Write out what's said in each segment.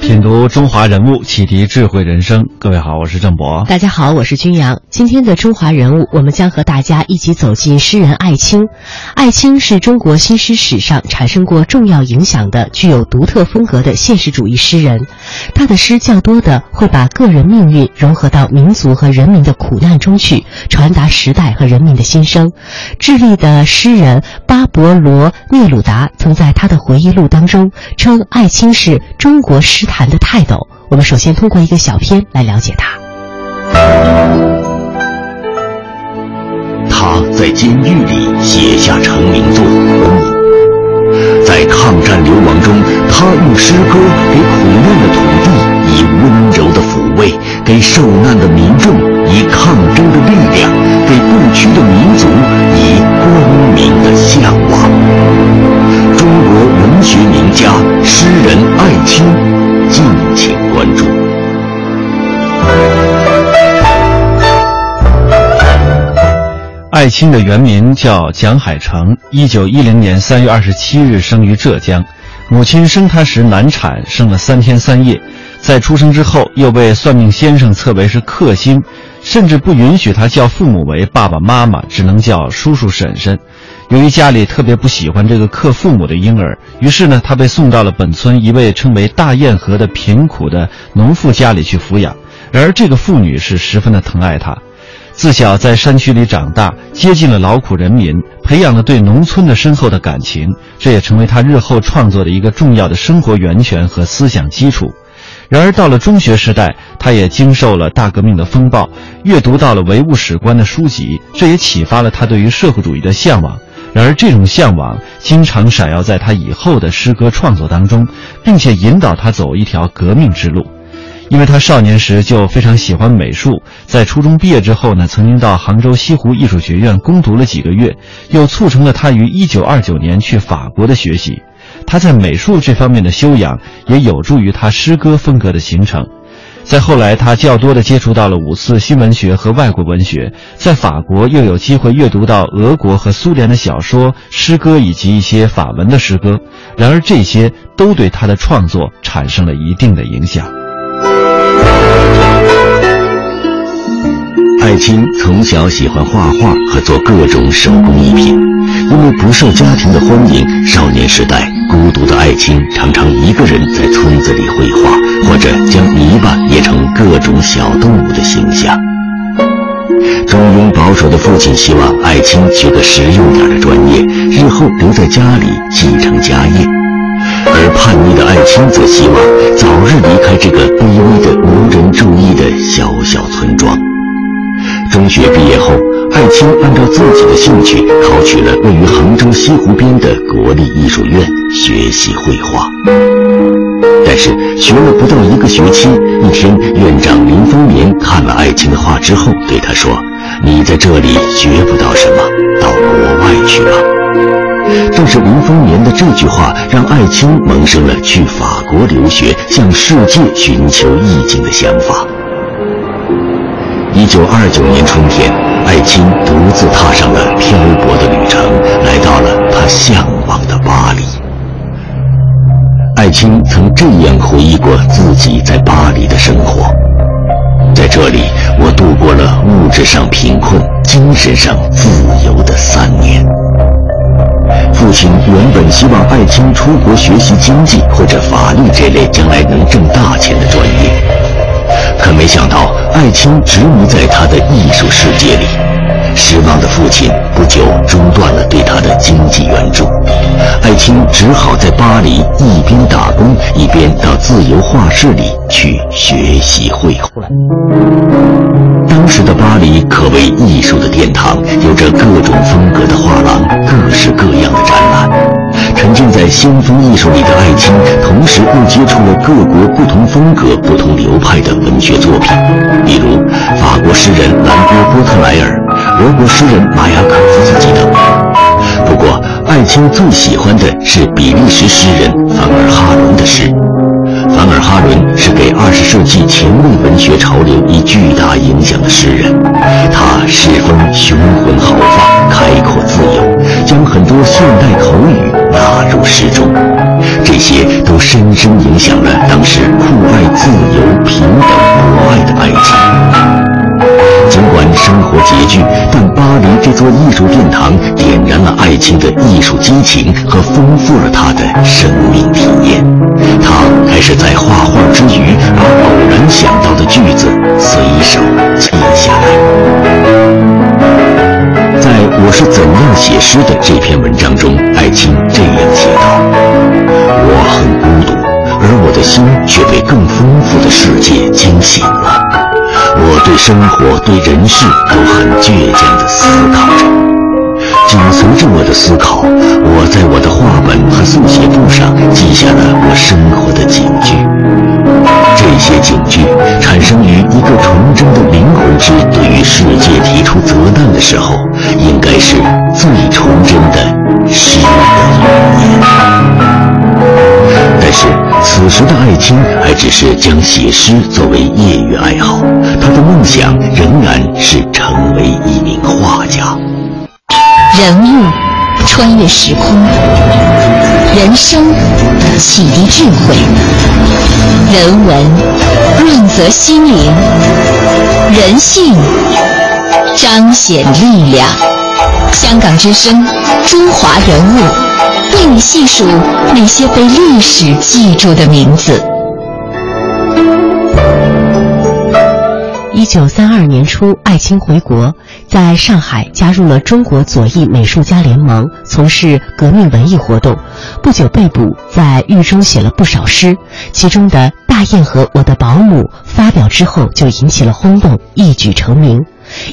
品读中华人物，启迪智慧人生。各位好，我是郑博。大家好，我是君阳。今天的中华人物，我们将和大家一起走进诗人艾青。艾青是中国新诗史上产生过重要影响的、具有独特风格的现实主义诗人。他的诗较多的会把个人命运融合到民族和人民的苦难中去，传达时代和人民的心声。智利的诗人巴勃罗·聂鲁达曾在他的回忆录当中称艾青是中国诗坛的泰斗。我们首先通过一个小片来了解他。他在监狱里写下成名作《红舞》，在抗战流亡中，他用诗歌给苦难的土地以温柔的抚慰，给受难的民众以抗争的力量，给不屈的民艾青的原名叫蒋海成，一九一零年三月二十七日生于浙江，母亲生他时难产，生了三天三夜，在出生之后又被算命先生测为是克星，甚至不允许他叫父母为爸爸妈妈，只能叫叔叔婶婶。由于家里特别不喜欢这个克父母的婴儿，于是呢，他被送到了本村一位称为大堰河的贫苦的农妇家里去抚养。然而这个妇女是十分的疼爱他。自小在山区里长大，接近了劳苦人民，培养了对农村的深厚的感情，这也成为他日后创作的一个重要的生活源泉和思想基础。然而到了中学时代，他也经受了大革命的风暴，阅读到了唯物史观的书籍，这也启发了他对于社会主义的向往。然而这种向往经常闪耀在他以后的诗歌创作当中，并且引导他走一条革命之路。因为他少年时就非常喜欢美术，在初中毕业之后呢，曾经到杭州西湖艺术学院攻读了几个月，又促成了他于1929年去法国的学习。他在美术这方面的修养也有助于他诗歌风格的形成。在后来，他较多的接触到了五四新文学和外国文学，在法国又有机会阅读到俄国和苏联的小说、诗歌以及一些法文的诗歌。然而，这些都对他的创作产生了一定的影响。艾青从小喜欢画画和做各种手工艺品，因为不受家庭的欢迎，少年时代孤独的艾青常常一个人在村子里绘画，或者将泥巴捏成各种小动物的形象。中庸保守的父亲希望艾青学个实用点的专业，日后留在家里继承家业。而叛逆的艾青则希望早日离开这个卑微的、无人注意的小小村庄。中学毕业后，艾青按照自己的兴趣考取了位于杭州西湖边的国立艺术院学习绘画。但是学了不到一个学期，一天院长林风眠看了艾青的画之后，对他说：“你在这里学不到什么，到国外去吧。”正是林风眠的这句话，让艾青萌生了去法国留学、向世界寻求意境的想法。一九二九年春天，艾青独自踏上了漂泊的旅程，来到了他向往的巴黎。艾青曾这样回忆过自己在巴黎的生活：在这里，我度过了物质上贫困、精神上自由的三年。父亲原本希望艾青出国学习经济或者法律这类将来能挣大钱的专业，可没想到艾青执迷在他的艺术世界里。失望的父亲不久中断了对他的经济援助，艾青只好在巴黎一边打工一边到自由画室里去学习绘画。当时的巴黎可谓艺术的殿堂，有着各种风格的画廊，各式各样的展览。沉浸在先锋艺术里的艾青，同时又接触了各国不同风格、不同流派的文学作品，比如法国诗人兰波·波特莱尔、俄国诗人马雅可夫斯基等。不过，艾青最喜欢的是比利时诗人凡尔哈伦的诗。凡尔哈伦是给二十世纪前卫文学潮流以巨大影响的诗人，他诗风雄浑豪放、开阔自由，将很多现代口语纳入诗中，这些都深深影响了当时酷爱自由、平等、博爱的爱情。尽管生活拮据，但巴黎这座艺术殿堂点燃了艾青的艺术激情和丰富了他的生命体验。他开始在画画之余，把偶然想到的句子随手记下来。在我是怎样写诗的这篇文章中，爱青这样写道：“我很孤独，而我的心却被更丰富的世界惊醒了。”我对生活、对人事都很倔强地思考着。紧随着我的思考，我在我的画本和速写簿上记下了我生活的警句。这些警句产生于一个纯真的灵魂之对于世界提出责难的时候，应该是最纯真的诗的语言。但是。此时的艾青还只是将写诗作为业余爱好，他的梦想仍然是成为一名画家。人物穿越时空，人生启迪智慧，人文润泽心灵，人性彰显力量。香港之声，中华人物。为你细数那些被历史记住的名字。一九三二年初，艾青回国，在上海加入了中国左翼美术家联盟，从事革命文艺活动。不久被捕，在狱中写了不少诗，其中的《大雁和我的保姆》发表之后就引起了轰动，一举成名。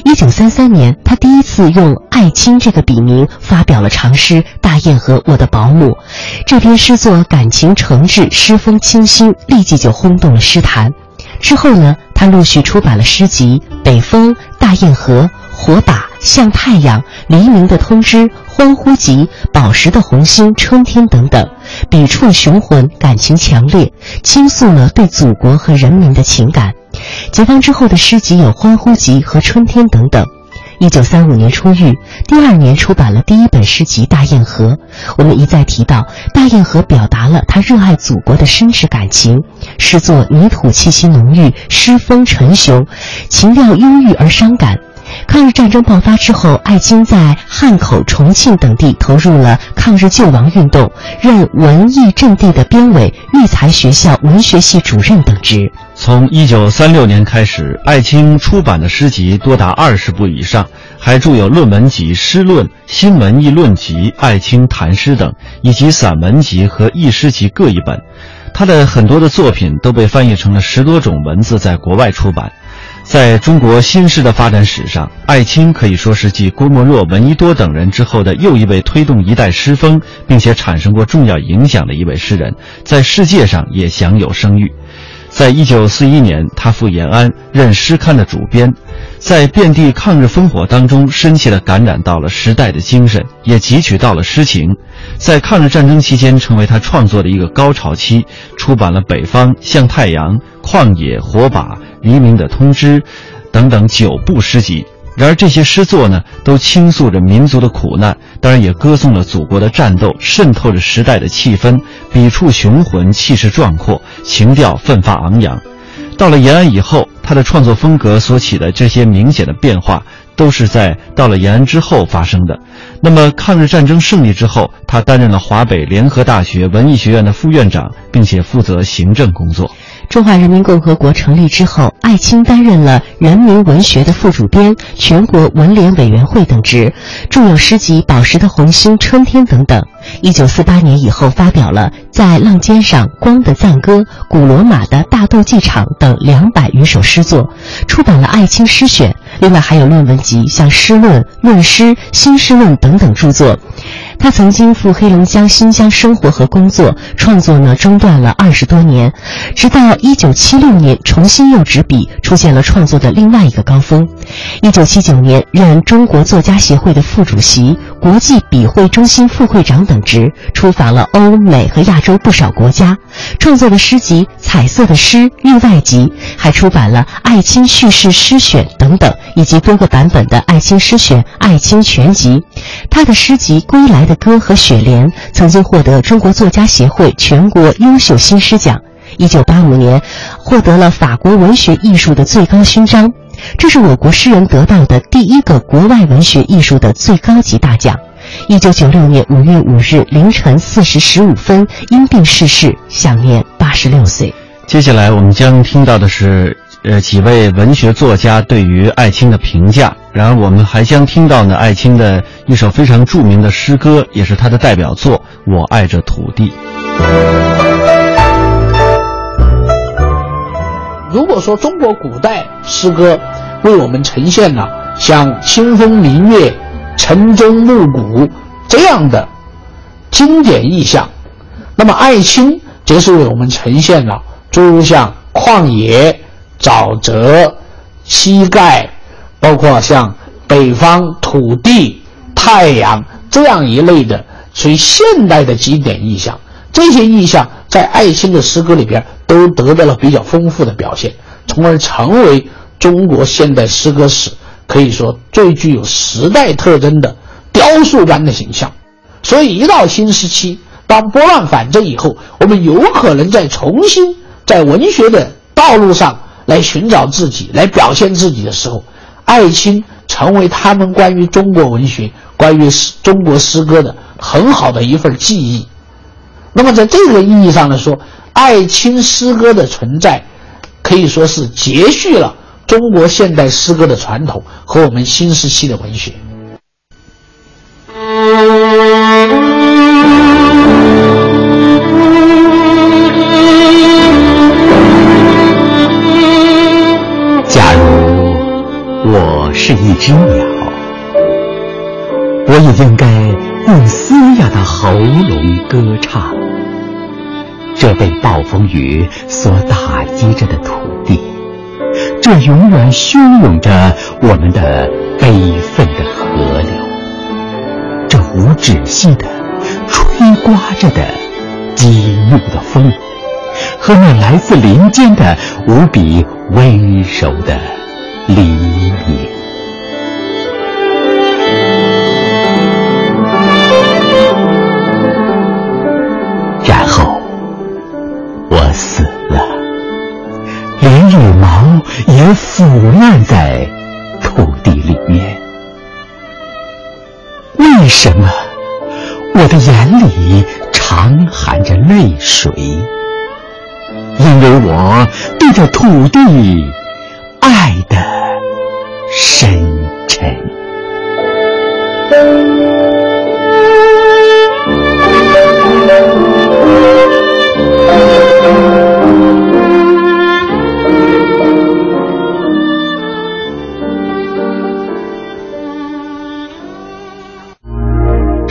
一九三三年，他第一次用艾青这个笔名发表了长诗《大雁和我的保姆》。这篇诗作感情诚挚，诗风清新，立即就轰动了诗坛。之后呢，他陆续出版了诗集《北风》《大雁河》《火把》《像太阳》《黎明的通知》《欢呼集》《宝石的红星》《春天》等等，笔触雄浑，感情强烈，倾诉了对祖国和人民的情感。解放之后的诗集有《欢呼集》和《春天》等等。一九三五年出狱，第二年出版了第一本诗集《大堰河》。我们一再提到，《大堰河》表达了他热爱祖国的深挚感情。诗作泥土气息浓郁，诗风沉雄，情调忧郁而伤感。抗日战争爆发之后，艾青在汉口、重庆等地投入了抗日救亡运动，任文艺阵地的编委、育才学校文学系主任等职。从一九三六年开始，艾青出版的诗集多达二十部以上，还著有论文集《诗论》《新文艺论集》《艾青谈诗》等，以及散文集和译诗集各一本。他的很多的作品都被翻译成了十多种文字，在国外出版。在中国新诗的发展史上，艾青可以说是继郭沫若、闻一多等人之后的又一位推动一代诗风，并且产生过重要影响的一位诗人，在世界上也享有声誉。在一九四一年，他赴延安任诗刊的主编，在遍地抗日烽火当中，深切地感染到了时代的精神，也汲取到了诗情。在抗日战争期间，成为他创作的一个高潮期，出版了《北方》《向太阳》《旷野》《火把》。黎明的通知，等等九部诗集。然而这些诗作呢，都倾诉着民族的苦难，当然也歌颂了祖国的战斗，渗透着时代的气氛，笔触雄浑，气势壮阔，情调奋发昂扬。到了延安以后，他的创作风格所起的这些明显的变化，都是在到了延安之后发生的。那么抗日战争胜利之后，他担任了华北联合大学文艺学院的副院长，并且负责行政工作。中华人民共和国成立之后，艾青担任了人民文学的副主编、全国文联委员会等职，著有诗集《宝石的红星》《春天》等等。一九四八年以后，发表了《在浪尖上》《光的赞歌》《古罗马的大斗技场》等两百余首诗作，出版了《艾青诗选》，另外还有论文集，像《诗论》《论诗》《新诗论》等等著作。他曾经赴黑龙江、新疆生活和工作，创作呢中断了二十多年，直到一九七六年重新又执笔，出现了创作的另外一个高峰。一九七九年任中国作家协会的副主席、国际笔会中心副会长等职，出访了欧美和亚洲不少国家，创作的诗集《彩色的诗》《域外集》，还出版了《艾青叙事诗选》等等，以及多个版本的《艾青诗选》《艾青全集》。他的诗集《归来的歌》和《雪莲》曾经获得中国作家协会全国优秀新诗奖。一九八五年，获得了法国文学艺术的最高勋章，这是我国诗人得到的第一个国外文学艺术的最高级大奖。一九九六年五月五日凌晨四时十五分，因病逝世，享年八十六岁。接下来我们将听到的是，呃，几位文学作家对于艾青的评价。然而，我们还将听到呢，艾青的一首非常著名的诗歌，也是他的代表作《我爱着土地》。如果说中国古代诗歌为我们呈现了像清风明月、晨钟暮鼓这样的经典意象，那么艾青则是为我们呈现了诸如像旷野、沼泽、膝盖，包括像北方土地、太阳这样一类的属于现代的经典意象。这些意象在艾青的诗歌里边。都得到了比较丰富的表现，从而成为中国现代诗歌史可以说最具有时代特征的雕塑般的形象。所以，一到新时期，当拨乱反正以后，我们有可能再重新在文学的道路上来寻找自己，来表现自己的时候，艾青成为他们关于中国文学、关于中国诗歌的很好的一份记忆。那么，在这个意义上来说，艾青诗歌的存在，可以说是接续了中国现代诗歌的传统和我们新时期的文学。是一只鸟，我也应该用嘶哑的喉咙歌唱。这被暴风雨所打击着的土地，这永远汹涌着我们的悲愤的河流，这无止息的吹刮着的激怒的风，和那来自林间的无比温柔的黎连羽毛也腐烂在土地里面。为什么我的眼里常含着泪水？因为我对这土地爱得深沉。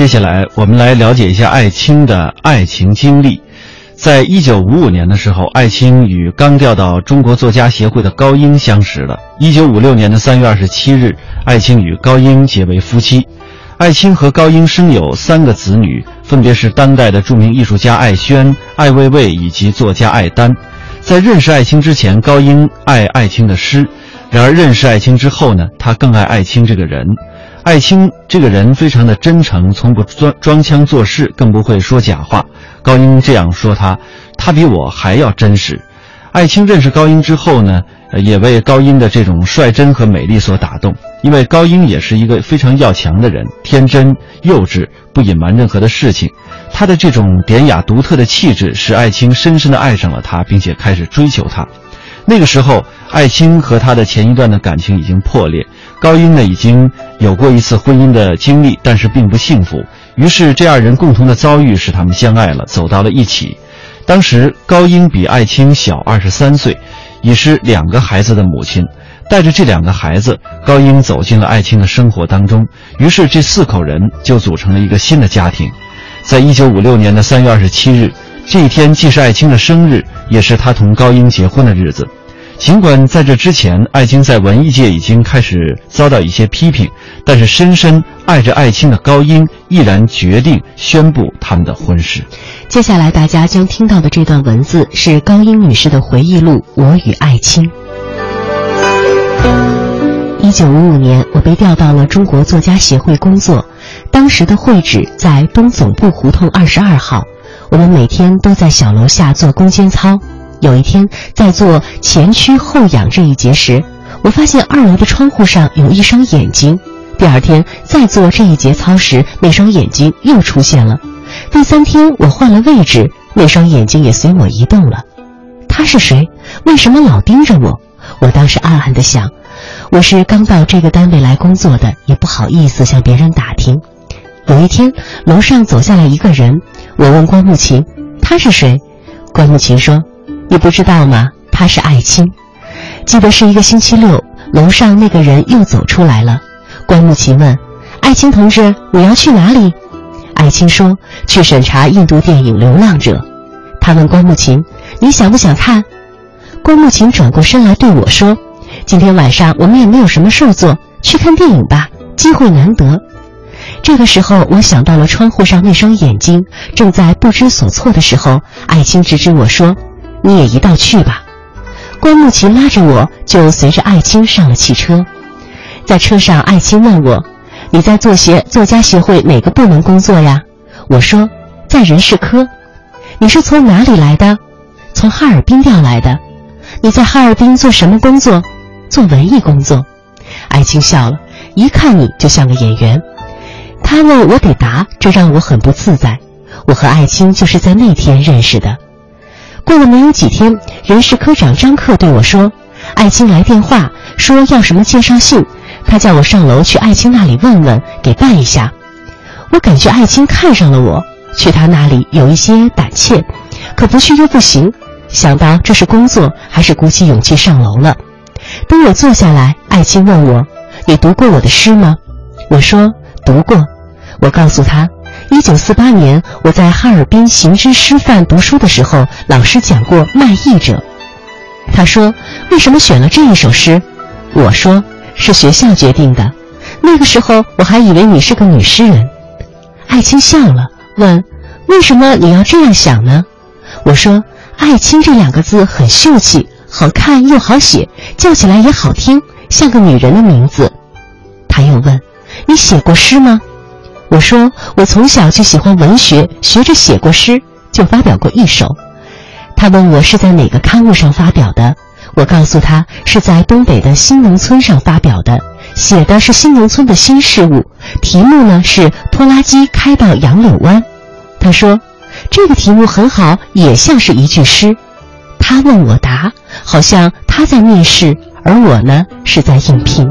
接下来，我们来了解一下艾青的爱情经历。在一九五五年的时候，艾青与刚调到中国作家协会的高英相识了。一九五六年的三月二十七日，艾青与高英结为夫妻。艾青和高英生有三个子女，分别是当代的著名艺术家艾轩、艾未未以及作家艾丹。在认识艾青之前，高英爱艾青的诗；然而认识艾青之后呢，他更爱艾青这个人。艾青这个人非常的真诚，从不装装腔作势，更不会说假话。高英这样说他，他比我还要真实。艾青认识高英之后呢，也为高英的这种率真和美丽所打动，因为高英也是一个非常要强的人，天真幼稚，不隐瞒任何的事情。他的这种典雅独特的气质，使艾青深深的爱上了他，并且开始追求他。那个时候，艾青和他的前一段的感情已经破裂，高英呢已经有过一次婚姻的经历，但是并不幸福。于是这二人共同的遭遇使他们相爱了，走到了一起。当时高英比艾青小二十三岁，已是两个孩子的母亲。带着这两个孩子，高英走进了艾青的生活当中。于是这四口人就组成了一个新的家庭。在一九五六年的三月二十七日，这一天既是艾青的生日，也是他同高英结婚的日子。尽管在这之前，艾青在文艺界已经开始遭到一些批评，但是深深爱着艾青的高英毅然决定宣布他们的婚事。接下来大家将听到的这段文字是高英女士的回忆录《我与艾青》。一九五五年，我被调到了中国作家协会工作，当时的会址在东总部胡同二十二号，我们每天都在小楼下做攻坚操。有一天，在做前屈后仰这一节时，我发现二楼的窗户上有一双眼睛。第二天再做这一节操时，那双眼睛又出现了。第三天我换了位置，那双眼睛也随我移动了。他是谁？为什么老盯着我？我当时暗暗地想，我是刚到这个单位来工作的，也不好意思向别人打听。有一天，楼上走下来一个人，我问关木琴：“他是谁？”关木琴说。你不知道吗？他是艾青。记得是一个星期六，楼上那个人又走出来了。关木琴问：“艾青同志，你要去哪里？”艾青说：“去审查印度电影《流浪者》。”他问关木琴：“你想不想看？”关木琴转过身来对我说：“今天晚上我们也没有什么事做，去看电影吧，机会难得。”这个时候，我想到了窗户上那双眼睛。正在不知所措的时候，艾青指指我说。你也一道去吧，关木琴拉着我就随着艾青上了汽车，在车上，艾青问我：“你在作协作家协会哪个部门工作呀？”我说：“在人事科。”你是从哪里来的？从哈尔滨调来的。你在哈尔滨做什么工作？做文艺工作。艾青笑了，一看你就像个演员。他问我得答，这让我很不自在。我和艾青就是在那天认识的。过了没有几天，人事科长张克对我说：“艾青来电话说要什么介绍信，他叫我上楼去艾青那里问问，给办一下。”我感觉艾青看上了我，去他那里有一些胆怯，可不去又不行。想到这是工作，还是鼓起勇气上楼了。等我坐下来，艾青问我：“你读过我的诗吗？”我说：“读过。”我告诉他。一九四八年，我在哈尔滨行知师范读书的时候，老师讲过《卖艺者》。他说：“为什么选了这一首诗？”我说：“是学校决定的。”那个时候我还以为你是个女诗人。艾青笑了，问：“为什么你要这样想呢？”我说：“艾青这两个字很秀气，好看又好写，叫起来也好听，像个女人的名字。”他又问：“你写过诗吗？”我说，我从小就喜欢文学，学着写过诗，就发表过一首。他问我是在哪个刊物上发表的，我告诉他是在东北的新农村上发表的，写的是新农村的新事物，题目呢是拖拉机开到杨柳湾。他说，这个题目很好，也像是一句诗。他问我答，好像他在面试，而我呢是在应聘。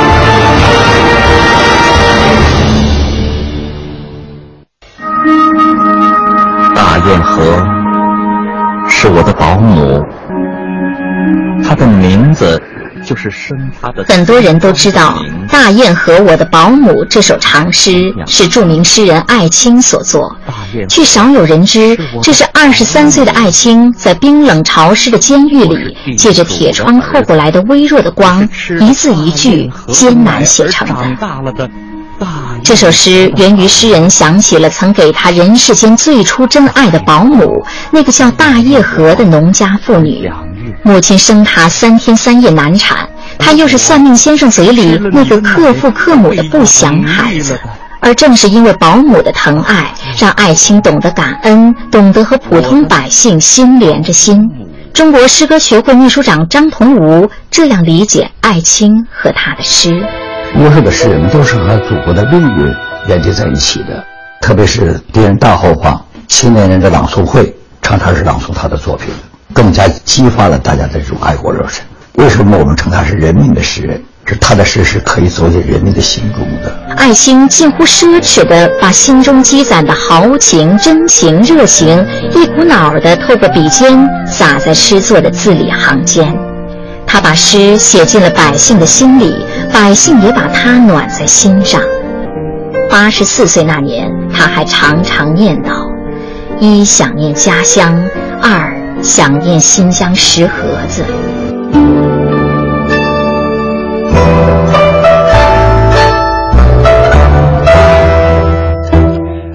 燕河是我的保姆，她的名字就是生她的。很多人都知道《大雁河我的保姆》这首长诗是著名诗人艾青所作，却少有人知这是二十三岁的艾青在冰冷潮湿的监狱里，借着铁窗透过来的微弱的光，一字一句艰难写成的。这首诗源于诗人想起了曾给他人世间最初真爱的保姆，那个叫大叶河的农家妇女。母亲生他三天三夜难产，他又是算命先生嘴里那个克父克母的不祥孩子。而正是因为保姆的疼爱，让艾青懂得感恩，懂得和普通百姓心连着心。中国诗歌学会秘书长张同吾这样理解艾青和他的诗：优秀的诗人都是和祖国的命运连接在一起的，特别是敌人大后方，青年人的朗诵会常常是朗诵他的作品，更加激发了大家的这种爱国热忱。为什么我们称他是人民的诗人？是他的诗是可以走进人民的心中的。艾青近乎奢侈地把心中积攒的豪情、真情、热情，一股脑地透过笔尖洒在诗作的字里行间。他把诗写进了百姓的心里，百姓也把他暖在心上。八十四岁那年，他还常常念叨：一想念家乡，二想念新疆石河子。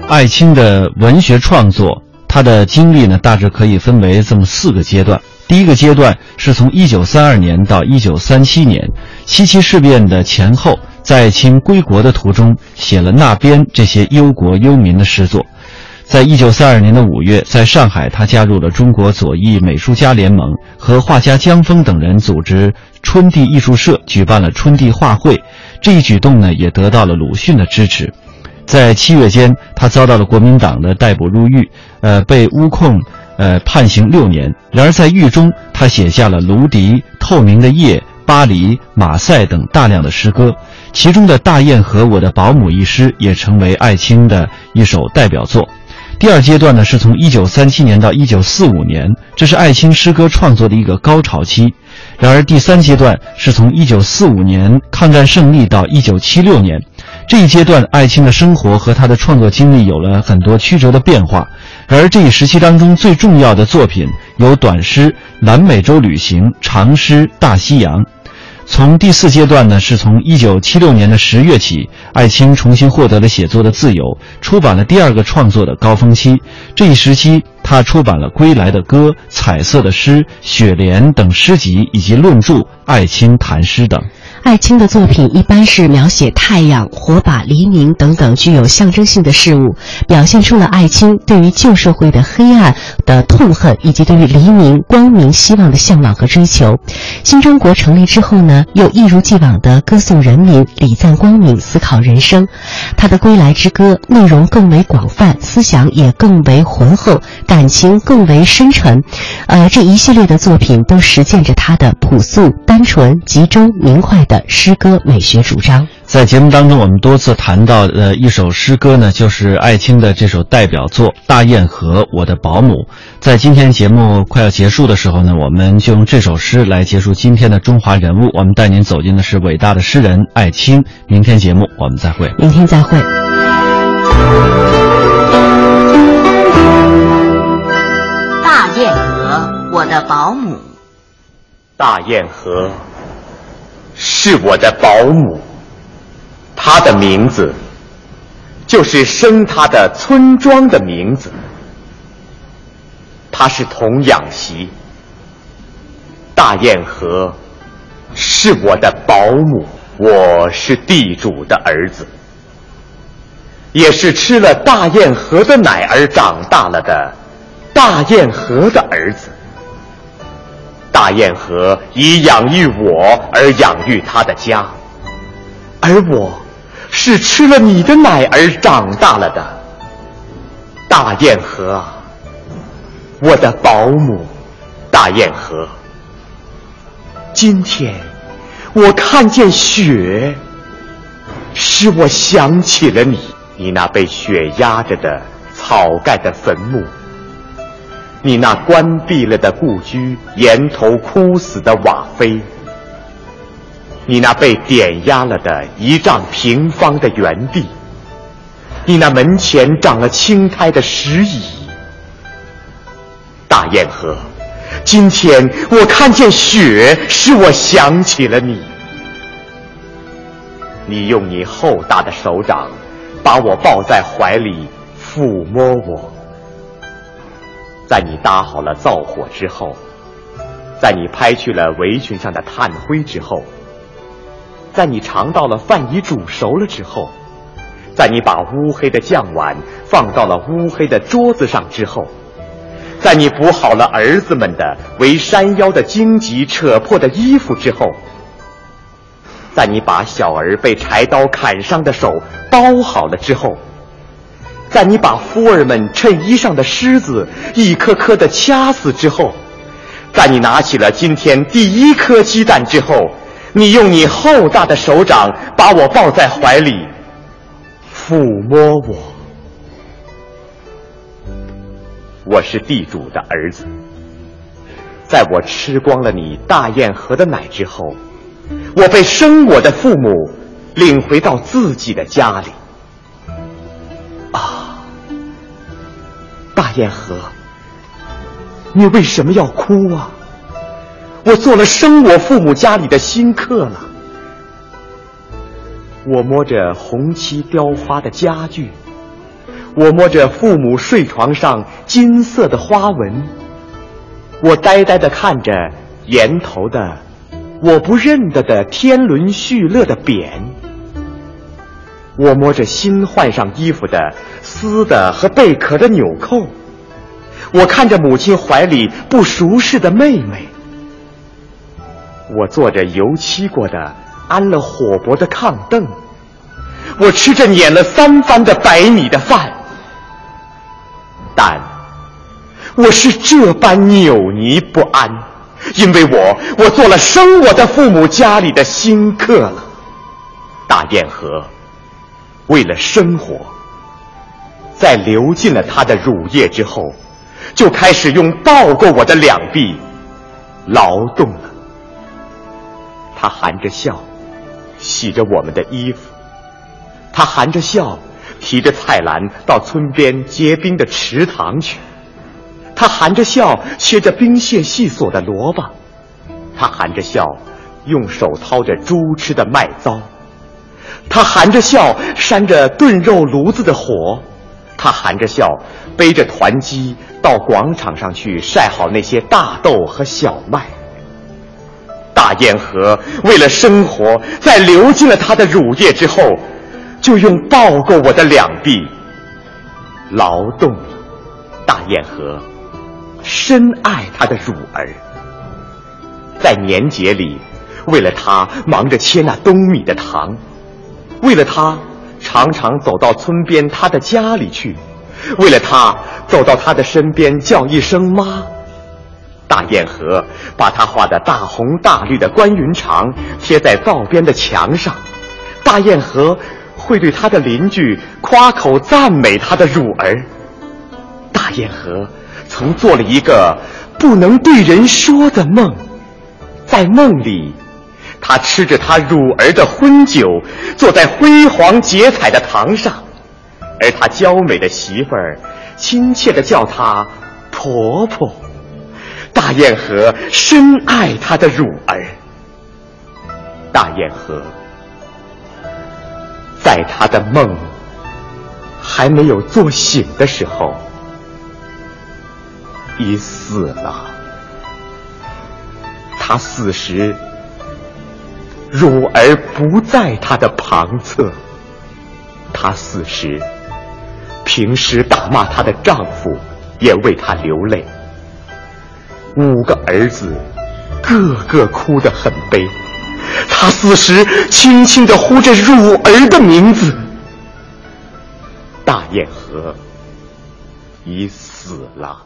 艾青的文学创作，他的经历呢，大致可以分为这么四个阶段。第一个阶段是从1932年到1937年，七七事变的前后，在清归国的途中，写了《那边》这些忧国忧民的诗作。在1932年的五月，在上海，他加入了中国左翼美术家联盟，和画家江峰等人组织春地艺术社，举办了春地画会。这一举动呢，也得到了鲁迅的支持。在七月间，他遭到了国民党的逮捕入狱，呃，被诬控，呃，判刑六年。然而在狱中，他写下了《芦笛》《透明的夜》《巴黎》《马赛》等大量的诗歌，其中的《大雁和我的保姆》一诗也成为艾青的一首代表作。第二阶段呢，是从1937年到1945年，这是艾青诗歌创作的一个高潮期。然而第三阶段是从1945年抗战胜利到1976年。这一阶段，艾青的生活和他的创作经历有了很多曲折的变化。而，这一时期当中最重要的作品有短诗《南美洲旅行》，长诗《大西洋》。从第四阶段呢，是从1976年的十月起，艾青重新获得了写作的自由，出版了第二个创作的高峰期。这一时期，他出版了《归来的歌》《彩色的诗》《雪莲》等诗集，以及论著《艾青谈诗》等。艾青的作品一般是描写太阳、火把、黎明等等具有象征性的事物，表现出了艾青对于旧社会的黑暗的痛恨，以及对于黎明、光明、希望的向往和追求。新中国成立之后呢，又一如既往地歌颂人民、礼赞光明、思考人生。他的《归来之歌》内容更为广泛，思想也更为浑厚，感情更为深沉。呃，这一系列的作品都实践着他的朴素、单纯、集中、明快的。诗歌美学主张，在节目当中，我们多次谈到呃一首诗歌呢，就是艾青的这首代表作《大堰河我的保姆》。在今天节目快要结束的时候呢，我们就用这首诗来结束今天的中华人物。我们带您走进的是伟大的诗人艾青。明天节目我们再会，明天再会。大堰河我的保姆，大堰河。是我的保姆，她的名字就是生她的村庄的名字。她是童养媳。大堰河是我的保姆，我是地主的儿子，也是吃了大堰河的奶而长大了的大堰河的儿子。大雁河以养育我而养育他的家，而我是吃了你的奶而长大了的。大雁河啊，我的保姆，大雁河。今天我看见雪，使我想起了你，你那被雪压着的草盖的坟墓。你那关闭了的故居，檐头枯死的瓦扉；你那被点压了的一丈平方的园地；你那门前长了青苔的石椅。大雁河，今天我看见雪，使我想起了你。你用你厚大的手掌把我抱在怀里，抚摸我。在你搭好了灶火之后，在你拍去了围裙上的炭灰之后，在你尝到了饭已煮熟了之后，在你把乌黑的酱碗放到了乌黑的桌子上之后，在你补好了儿子们的围山腰的荆棘扯破的衣服之后。在你把小儿被柴刀砍伤的手包好了之后，在你把夫儿们衬衣上的虱子一颗颗的掐死之后，在你拿起了今天第一颗鸡蛋之后，你用你厚大的手掌把我抱在怀里，抚摸我。我是地主的儿子，在我吃光了你大堰河的奶之后。我被生我的父母领回到自己的家里。天河，你为什么要哭啊？我做了生我父母家里的新客了。我摸着红漆雕花的家具，我摸着父母睡床上金色的花纹，我呆呆的看着檐头的。我不认得的天伦叙乐的匾，我摸着新换上衣服的丝的和贝壳的纽扣，我看着母亲怀里不熟识的妹妹，我坐着油漆过的安了火脖的炕凳，我吃着碾了三番的白米的饭，但我是这般扭捏不安。因为我，我做了生我的父母家里的新客了。大堰河，为了生活，在流尽了他的乳液之后，就开始用抱过我的两臂劳动了。他含着笑，洗着我们的衣服；他含着笑，提着菜篮到村边结冰的池塘去。他含着笑切着冰屑细索的萝卜，他含着笑用手掏着猪吃的麦糟，他含着笑扇着炖肉炉子的火，他含着笑背着团鸡到广场上去晒好那些大豆和小麦。大堰河为了生活，在流尽了他的乳液之后，就用抱过我的两臂劳动了。大堰河。深爱他的乳儿，在年节里，为了他忙着切那冬米的糖，为了他常常走到村边他的家里去，为了他走到他的身边叫一声妈。大堰河把他画的大红大绿的关云长贴在灶边的墙上，大堰河会对他的邻居夸口赞美他的乳儿。大堰河。曾做了一个不能对人说的梦，在梦里，他吃着他乳儿的婚酒，坐在辉煌结彩的堂上，而他娇美的媳妇儿亲切的叫他婆婆。大堰河深爱他的乳儿。大堰河在他的梦还没有做醒的时候。已死了。他死时，乳儿不在他的旁侧。他死时，平时打骂他的丈夫也为他流泪。五个儿子，个个哭得很悲。他死时，轻轻地呼着乳儿的名字。大堰河已死了。